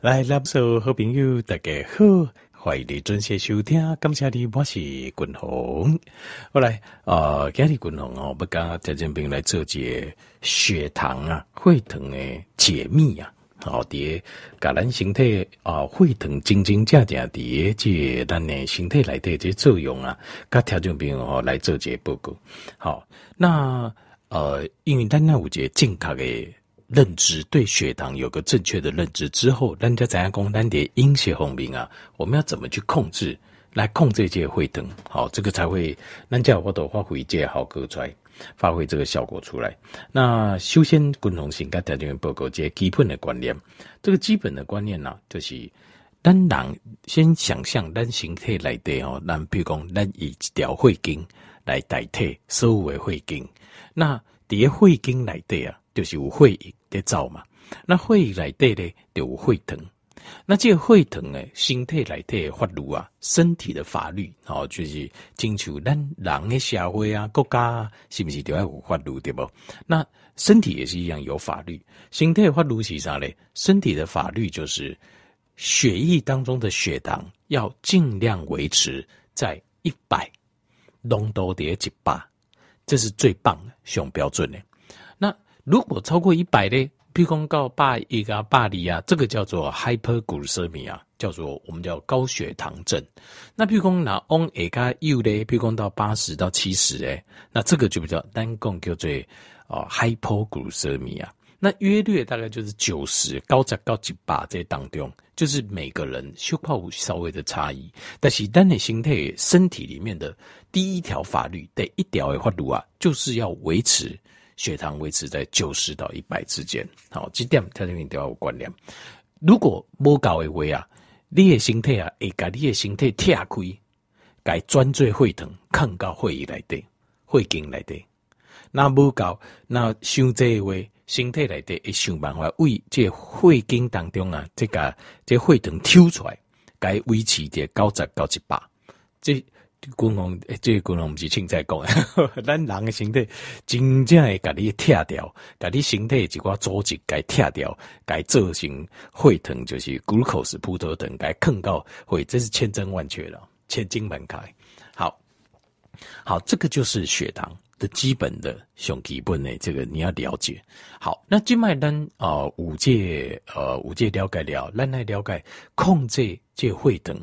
来，那所好朋友大家好，欢迎你准时收听。感谢你，我是君鸿。后来啊，今日君鸿哦，不跟蔡建平来做节血糖啊、血糖的解密啊，好的，甲咱身体啊，血糖真真正正的这咱的身体来的这作用啊，甲听众朋友哦来做节报告。好，那呃，因为咱那有节正确的。认知对血糖有个正确的认知之后，人家怎样讲？咱的饮食方面啊，我们要怎么去控制？来控制这些血糖，好，这个才会咱叫我都发挥这好歌出来，发挥这个效果出来。那修仙，共同性跟条件报告这些基本的观念，这个基本的观念呢、就是咱人先想象咱形态来的哦，咱比如讲，咱以一条血经来代替所有的血经，那这些血经来的啊。就是有血液在走嘛，那血液内底咧就有血糖，那这个血糖诶，身体内底的法律啊，身体的法律哦，就是征求咱人的社会啊，国家啊是不是都要有法律对不？那身体也是一样有法律，身体的法律是啥咧？身体的法律就是血液当中的血糖要尽量维持在一百，浓度叠一百，这是最棒的，上标准的。如果超过一百呢？譬如说到八一啊、八厘啊，这个叫做 hyperglycemia，叫做我们叫高血糖症。那譬如说拿 on 一加 u 呢？譬如说到八十到七十诶，那这个就比较单共叫做啊 hypoglycemia。那约略大概就是九十高在高几百这当中，就是每个人消化稍微的差异。但是单你心态，身体里面的第一条法律的一条的法律啊，就是要维持。血糖维持在九十到一百之间，好，这点它这边都要有观念。如果不高的话啊，你的身体啊，会把你的身体拆开，该专注血糖，抗到血液来的，血经来的。那不高，那伤这的话，身体来的会想办法为这血经当中啊，这个这血糖抽出来，该维持在九十到一百，这。君鸿，诶，这个君鸿不是凊彩讲，咱人的身体真正会甲你拆掉，甲你身体一寡组织该拆掉，该造成血糖就是 glucose 葡萄糖该控到会，这是千真万确了，千金万开。好，好，这个就是血糖的基本的上基本的这个你要了解。好，那今麦咱啊五戒呃五戒了解了，咱来了解控制这血糖，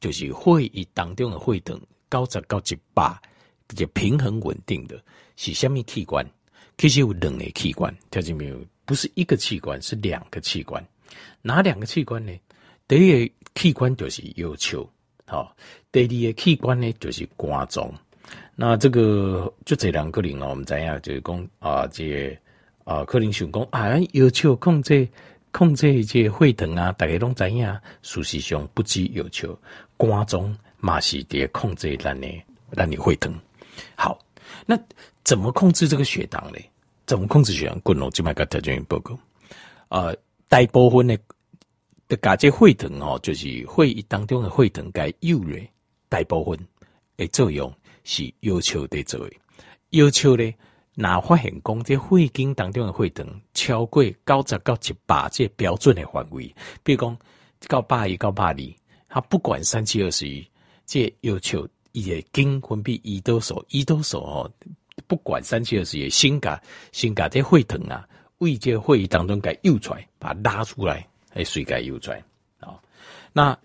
就是血液当中的血糖。高则高一百，就平衡稳定的，是什么器官？其实有两个器官，听见没有？不是一个器官，是两个器官。哪两个器官呢？第一个器官就是腰丘，好，第二个器官呢就是肝脏。那这个就这两个人哦，我们知影就是讲啊，这个、啊，可能想讲啊，腰丘控制控制这血糖啊，大家拢知影，事实上不止腰丘，肝脏。马西蝶控制让你让你会疼。好，那怎么控制这个血糖呢？怎么控制血糖？滚龙就买个特征报告。呃，大部分的的假设会疼哦，就是血液当中的血糖该有嘞，大部分的作用是要求的作用。要求呢，哪发现讲这血经当中的血糖超过九十到一百这标准的范围，比如讲到百一到百二，他不管三七二十一。这要求也经分泌胰岛素，胰岛素哦，不管三七二十一，先把先把这血糖啊，胃这血液当中该诱出来，把它拉出来，还水该诱出来啊。那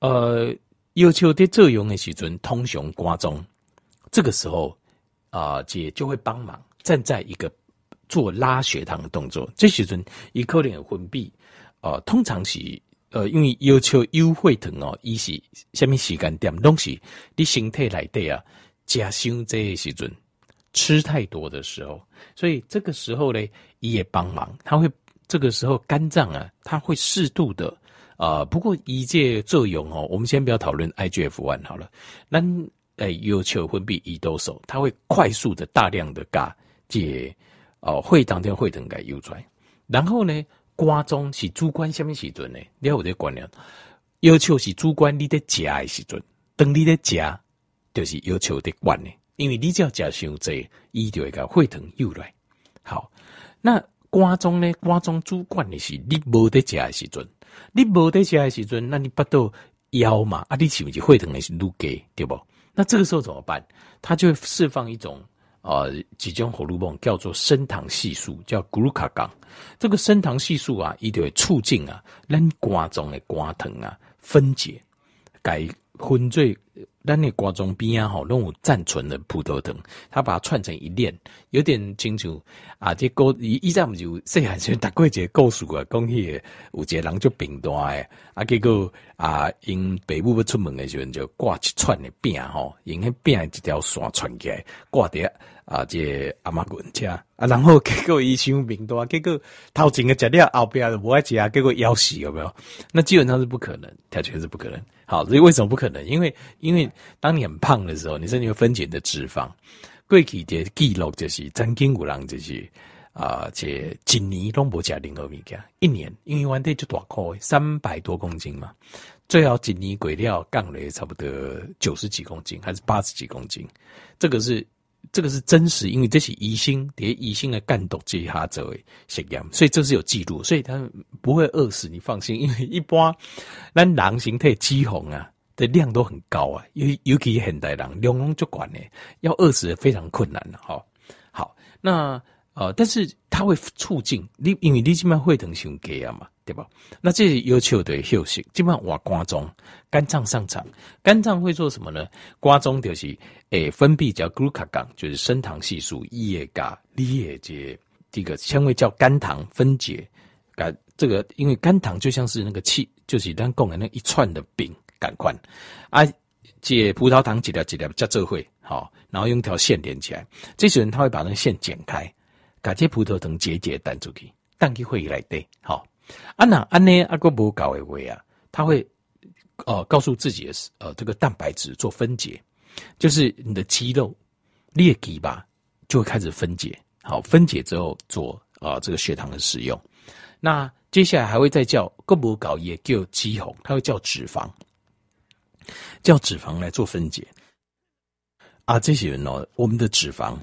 呃，要求的作用的时阵，通常肝脏，这个时候啊，姐就会帮忙站在一个做拉血糖的动作，这时阵一可能分泌啊，通常是。呃，因为要求优血糖哦，伊是虾米时间点，东西你身体来的啊，加伤这些时阵吃太多的时候，所以这个时候呢，伊也帮忙，他会这个时候肝脏啊，他会适度的啊、呃，不过一介作用哦，我们先不要讨论 IGF one 好了，那诶要求分泌胰岛素，它会快速的大量的嘎解哦，会当天会疼给诱出来，然后呢。肝脏是主管什么时阵呢？你要有这观念，要求是主管你在食的时阵，当你在食，就是要求的管呢。因为你只要食伤济，伊就会甲血糖诱来。好，那肝脏呢？肝脏主管的是你无在食的时阵，你无得吃的时阵，那你巴肚枵嘛？啊，你是不是会疼的是愈加对不？那这个时候怎么办？它就会释放一种呃几种荷尔蒙，叫做升糖系数，叫 glucagon。这个升糖系数啊，一定会促进啊，咱肝脏的肝糖啊分解，改分解。但那瓜中边啊，吼，那种暂存的葡萄糖，它把它串成一链，有点清楚啊。这个一一站不就细汉时读过一个故事啊，讲迄个有一个人就病大诶，啊，结果啊，因爸母要出门的时候就挂一串的饼吼，用迄饼一条线串起来挂在啊，这个、阿妈滚家啊，然后结果伊伤病大，结果头前个食了后边就无爱食，结果夭死有没有？那基本上是不可能，它确实是不可能。好，所以为什么不可能？因为因为当你很胖的时候，你身体会分解你的脂肪，过去的记录就是曾经有人就是啊，这一年都无食任何物件，一年因为原体就大块，三百多公斤嘛，最后一年鬼料降了差不多九十几公斤，还是八十几公斤，这个是。这个是真实，因为这是医生，叠医生的干毒这下做的实验，所以这是有记录，所以他不会饿死，你放心。因为一般咱人形态脂肪啊的量都很高啊，尤尤其现代人量拢足管呢，要饿死非常困难的哈。好，那呃，但是它会促进你，因为你这边会疼胸肌啊嘛。对吧？那这要求的休息，基本上我肝脏肝脏上场，肝脏会做什么呢？肝脏就是诶、欸、分泌叫 glucagon，就是升糖系数，也加你也这这个称为叫肝糖分解，肝这个因为肝糖就像是那个气，就是单供的那一串的饼感官啊，解葡萄糖几条几条加这会好，然后用条线连起来，这时候他会把那个线剪开，把这葡萄糖结节弹出去，弹去会议来对好。啊那安呢阿哥不搞为为啊，他会呃告诉自己的呃这个蛋白质做分解，就是你的肌肉裂肌吧，就会开始分解，好分解之后做啊、呃、这个血糖的使用。那接下来还会再叫哥不搞也叫肌红，它会叫脂肪，叫脂肪来做分解。啊这些人呢、哦，我们的脂肪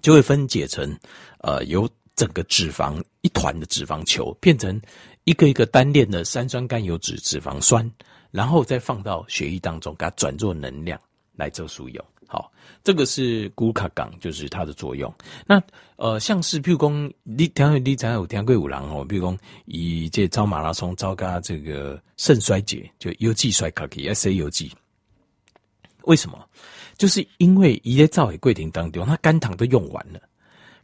就会分解成呃由。整个脂肪一团的脂肪球变成一个一个单链的三酸甘油酯脂肪酸，然后再放到血液当中，给它转做能量来做使用。好，这个是古卡港，就是它的作用。那呃，像是譬如说你听你才有听过有人哦，譬如说以这招马拉松招嘎这个肾衰竭，就 U G 衰卡去 S A 腰肌，为什么？就是因为一在造血过程当中，它肝糖都用完了。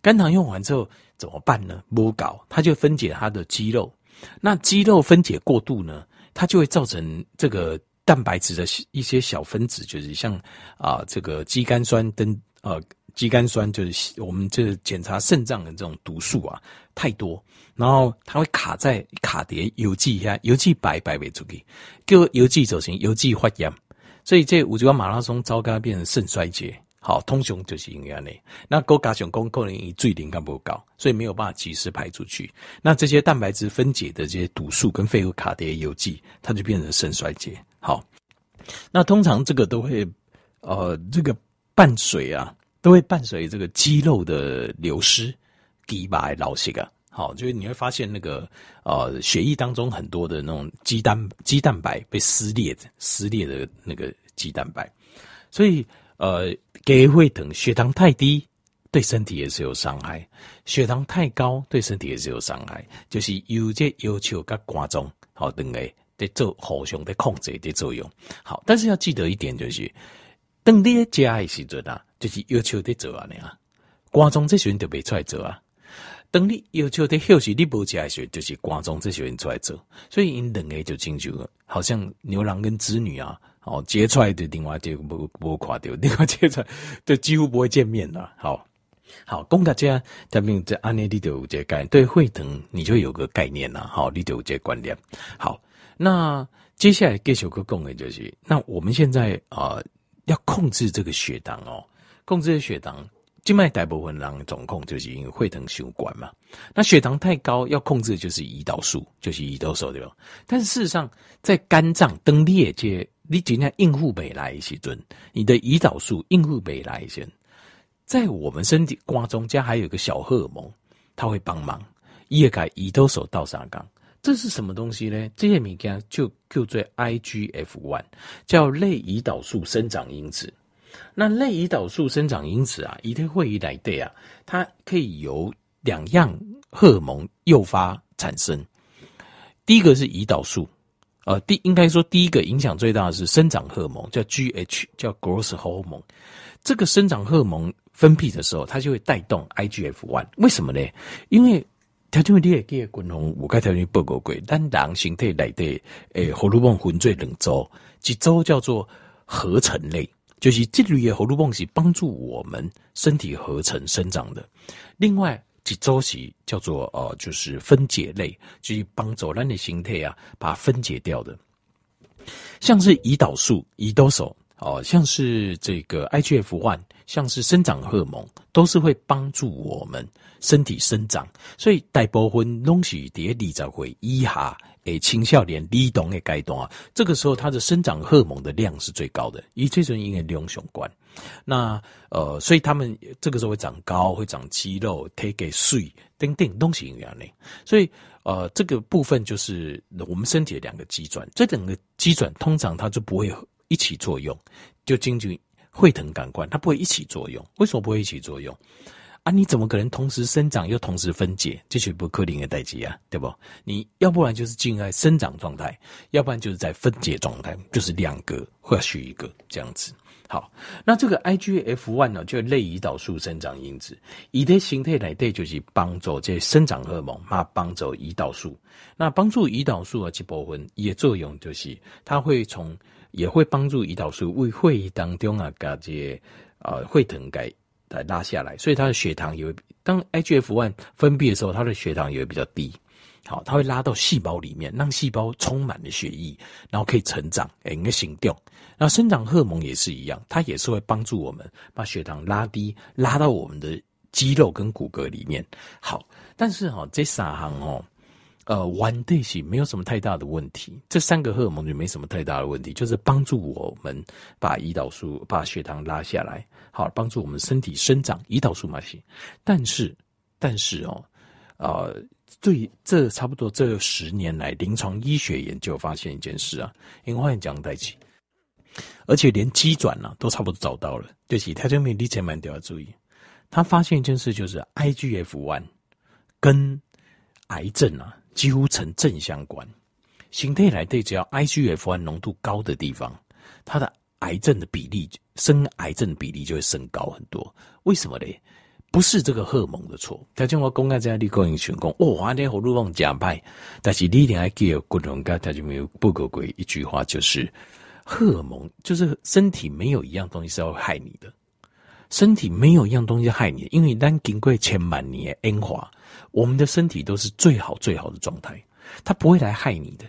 肝糖用完之后怎么办呢？不搞，它就分解它的肌肉。那肌肉分解过度呢，它就会造成这个蛋白质的一些小分子，就是像啊、呃、这个肌酐酸等呃肌酐酸，就是我们这检查肾脏的这种毒素啊太多，然后它会卡在卡碟邮寄下，邮寄白白为主给，给邮寄走形邮寄发炎，所以这五十万马拉松糟糕变成肾衰竭。好，通常就是因为这样，那高加雄功可能以最灵感不高，所以没有办法及时排出去。那这些蛋白质分解的这些毒素跟废物卡叠邮寄，它就变成肾衰竭。好，那通常这个都会呃，这个伴随啊，都会伴随这个肌肉的流失，肌白老细啊。好，就是你会发现那个呃，血液当中很多的那种肌蛋肌蛋白被撕裂撕裂的那个肌蛋白，所以。呃，给会等血糖太低，对身体也是有伤害；血糖太高，对身体也是有伤害。就是有这要求跟观众好等诶，在做互相的控制的作用。好，但是要记得一点就是，当你加的时阵啊，就是要求的做啊，你啊，观众这时候就别出来做啊。当你要求的休息，你不加的时候，就是观众这时候出来做。所以因两个就进去了，好像牛郎跟织女啊。哦，接出来的电话就不不垮掉，另外接出来就几乎不会见面了。好，好，供大家他们在安内里头有这概念，对会疼你就有个概念了。好，里头有这个观念。好，那接下来继续个讲的就是，那我们现在啊、要控制这个血糖哦，控制血糖，静脉大部分人总控就是因为会疼血管嘛。那血糖太高要控制就是胰岛素，就是胰岛素对吧？但事实上在肝脏登裂这。你今天应付不来一些阵，你的胰岛素应付不来一些，在我们身体瓜中间还有一个小荷尔蒙，它会帮忙，也改胰岛素到啥岗，这是什么东西呢？这些物件就叫做 IGF-one，叫类胰岛素生长因子。那类胰岛素生长因子啊，一定会来对啊，它可以由两样荷尔蒙诱发产生。第一个是胰岛素，呃，第应该说第一个影响最大的是生长荷尔蒙，叫 GH，叫 growth hormone。这个生长荷尔蒙分泌的时候，它就会带动 I G F one。为什么呢？因为条件你也记得，滚红我该条件报告过，但人形态来的诶，荷尔蒙分做两组，一组叫做合成类。就是这类的荷尔蒙是帮助我们身体合成生长的，另外几周期叫做呃，就是分解类，就是帮助咱的形态啊，把它分解掉的，像是胰岛素、胰岛素哦，像是这个 IGF one，像是生长荷尔蒙，都是会帮助我们身体生长，所以大部分东西在二十岁以下。诶，青少年低动的阶段啊，这个时候它的生长荷尔蒙的量是最高的，以最准应该利用相关。那呃，所以他们这个时候会长高，会长肌肉，体给水，等等东西一样的。所以呃，这个部分就是我们身体的两个机转，这两个机转通常它就不会一起作用，就根据会疼感官，它不会一起作用。为什么不会一起作用？啊，你怎么可能同时生长又同时分解？这是不可能的代际啊，对不？你要不然就是进在生长状态，要不然就是在分解状态，就是两个或许一个这样子。好，那这个 IGF one 呢，就类胰岛素生长因子，以的形态来对就是帮助这生长荷尔蒙，嘛帮助胰岛素。那帮助胰岛素的这部分也作用就是，它会从也会帮助胰岛素为会议当中啊，这些呃会疼改。来拉下来，所以他的血糖也会当 IGF-1 分泌的时候，他的血糖也会比较低。好，它会拉到细胞里面，让细胞充满了血液，然后可以成长，哎，应该行掉。那生长荷尔蒙也是一样，它也是会帮助我们把血糖拉低，拉到我们的肌肉跟骨骼里面。好，但是哈，这三行哦。呃，one day 是没有什么太大的问题，这三个荷尔蒙就没什么太大的问题，就是帮助我们把胰岛素、把血糖拉下来，好，帮助我们身体生长。胰岛素嘛行，但是，但是哦，呃，对，这差不多这十年来临床医学研究发现一件事啊，因为换讲在一起，而且连机转呢都差不多找到了，就是他这边你千万都要注意，他发现一件事就是 IGF-1 跟癌症啊。几乎成正相关，形态来对，只要 IGF-1 浓度高的地方，它的癌症的比例，生癌症的比例就会升高很多。为什么呢？不是这个荷尔蒙的错。他叫我公开在立功营群讲，哦，华天荷尔蒙假派，但是你一定要记得，共同他就没有不可归一句话，就是荷尔蒙，就是身体没有一样东西是要害你的。身体没有一样东西害你，因为当经过千万年的演化，我们的身体都是最好最好的状态，它不会来害你的。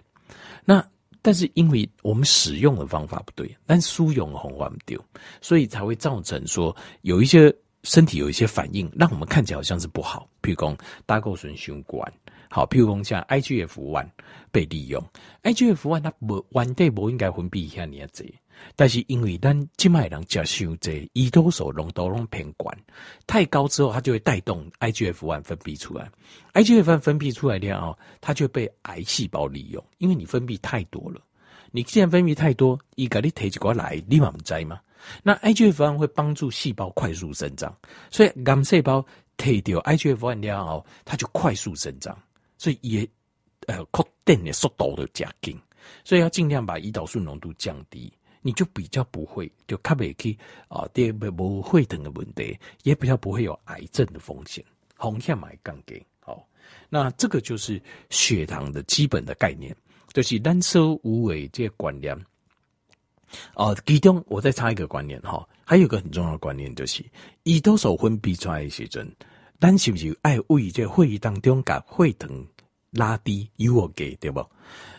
那但是因为我们使用的方法不对，但输用的方法不丢，所以才会造成说有一些身体有一些反应，让我们看起来好像是不好，譬如讲胆固醇相关，好，譬如讲像 IGF one 被利用，IGF one 它不完全不应该分泌一下你的这。但是因为咱今麦人吃伤济，胰岛素浓度拢偏高，太高之后，它就会带动 IGF-1 分泌出来。IGF-1 分泌出来的哦，它就被癌细胞利用，因为你分泌太多了。你既然分泌太多，伊甲你提一过来，你嘛不知嘛。那 IGF-1 会帮助细胞快速生长，所以癌细胞提掉 IGF-1 了后，它就快速生长，所以也呃扩电的速度就加紧，所以要尽量把胰岛素浓度降低。你就比较不会就卡不起啊，第二不会疼的问题，也比较不会有癌症的风险。红线买杠给好，那这个就是血糖的基本的概念，就是单收无为这个观念。哦、呃，其中我再插一个观念哈，还有个很重要的观念就是，胰岛素分泌出来的时阵，咱是不是爱为这会议当中把会疼拉低，由我给对不？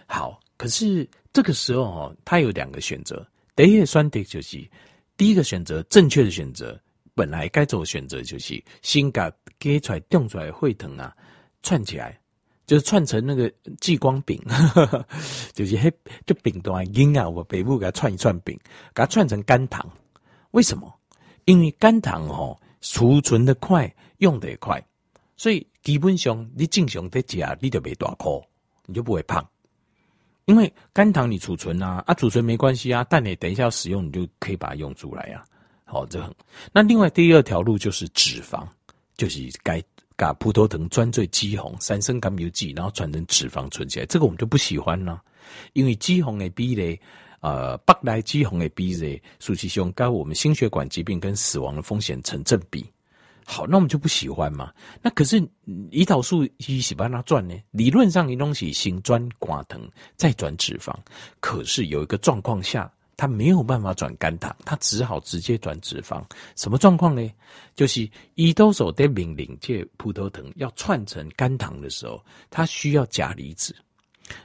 好，可是这个时候哦，他有两个选择。第一个选择就是第一个选择，正确的选择，本来该做的选择就是先把给出来、冻出来会疼啊，串起来，就是串成那个激光饼，就是黑就饼端硬啊，我北部给它串一串饼，给它串成肝糖。为什么？因为肝糖哦，储存的快，用的快，所以基本上你正常在吃，你就没大块。你就不会胖。因为肝糖你储存啊，啊储存没关系啊，但你等一下要使用，你就可以把它用出来啊。好，这很。那另外第二条路就是脂肪，就是该把葡萄糖转做肌红，三升甘油剂，然后转成脂肪存起来。这个我们就不喜欢了，因为肌红的比例，呃，白来肌红的比例，实际上跟我们心血管疾病跟死亡的风险成正比。好，那我们就不喜欢嘛。那可是胰岛素一起帮它转呢？理论上，你东西先转寡糖，再转脂肪。可是有一个状况下，它没有办法转肝糖，它只好直接转脂肪。什么状况呢？就是胰岛素在命令这葡萄糖要串成肝糖的时候，它需要钾离子。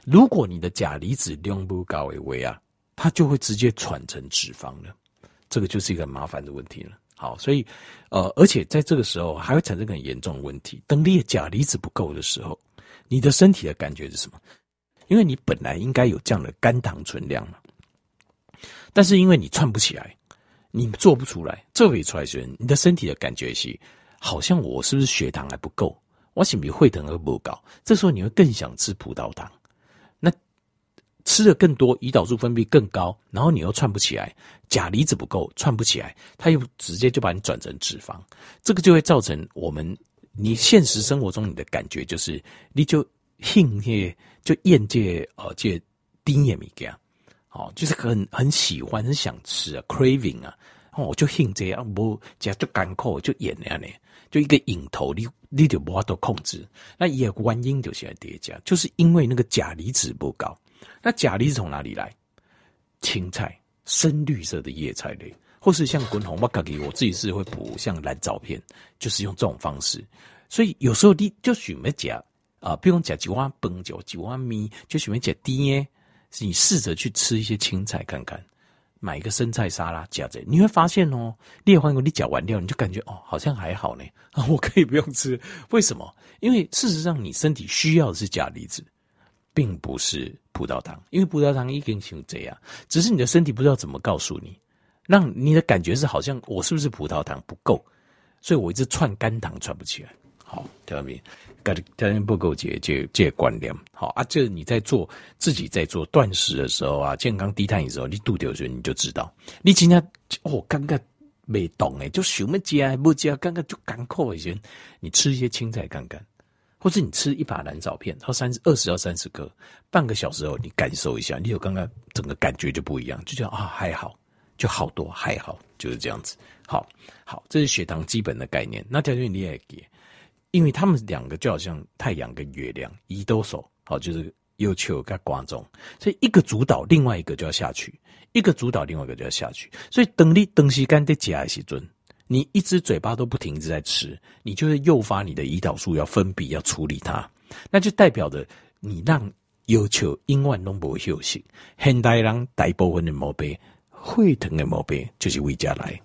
如果你的钾离子量不高为为啊，它就会直接串成脂肪了。这个就是一个麻烦的问题了。好，所以，呃，而且在这个时候还会产生很严重的问题。当你的钾离子不够的时候，你的身体的感觉是什么？因为你本来应该有这样的肝糖存量嘛，但是因为你串不起来，你做不出来，这会出来时，你的身体的感觉是，好像我是不是血糖还不够？我是不是血糖还不够？这时候你会更想吃葡萄糖。吃的更多，胰岛素分泌更高，然后你又串不起来，钾离子不够，串不起来，它又直接就把你转成脂肪，这个就会造成我们你现实生活中你的感觉就是，你就兴这就厌这呃这低盐米给哦，就是很很喜欢很想吃啊，craving 啊，哦，我就兴这样，不这样就干口就盐那样呢，就一个瘾头，你你就无法度控制，那也原因就是来叠加，就是因为那个钾离子不高。那钾离子从哪里来？青菜、深绿色的叶菜类，或是像滚红，我自己我自己是会补像蓝藻片，就是用这种方式。所以有时候你就选没钾啊，不用钾几碗饭就几碗米，就选没钾低耶。你试着去吃一些青菜看看，买一个生菜沙拉夹着，你会发现哦，裂换过你搅完掉，你就感觉哦，好像还好呢，我可以不用吃。为什么？因为事实上你身体需要的是钾离子。并不是葡萄糖，因为葡萄糖已经成这样，只是你的身体不知道怎么告诉你，让你的感觉是好像我是不是葡萄糖不够，所以我一直串肝糖串不起来。好，听到没？肝糖不够，这这这观念。好啊，这你在做自己在做断食的时候啊，健康低碳的时候，你肚子有时候你就知道，你今天哦，刚刚没懂诶，就什么加不加，刚刚就干口一些，你吃一些青菜看看。或是你吃一把蓝藻片，它三十二十到三十克，半个小时后你感受一下，你有刚刚整个感觉就不一样，就觉得啊还好，就好多还好，就是这样子。好，好，这是血糖基本的概念。那条件你也给，因为他们两个就好像太阳跟月亮，一都手好，就是有求跟观众，所以一个主导，另外一个就要下去；一个主导，另外一个就要下去。所以等你等时间得加时阵。你一只嘴巴都不停止在吃，你就会诱发你的胰岛素要分泌，要处理它，那就代表着你让要求永远都不休息。现代人大部分的毛病，血糖的毛病就是为家来。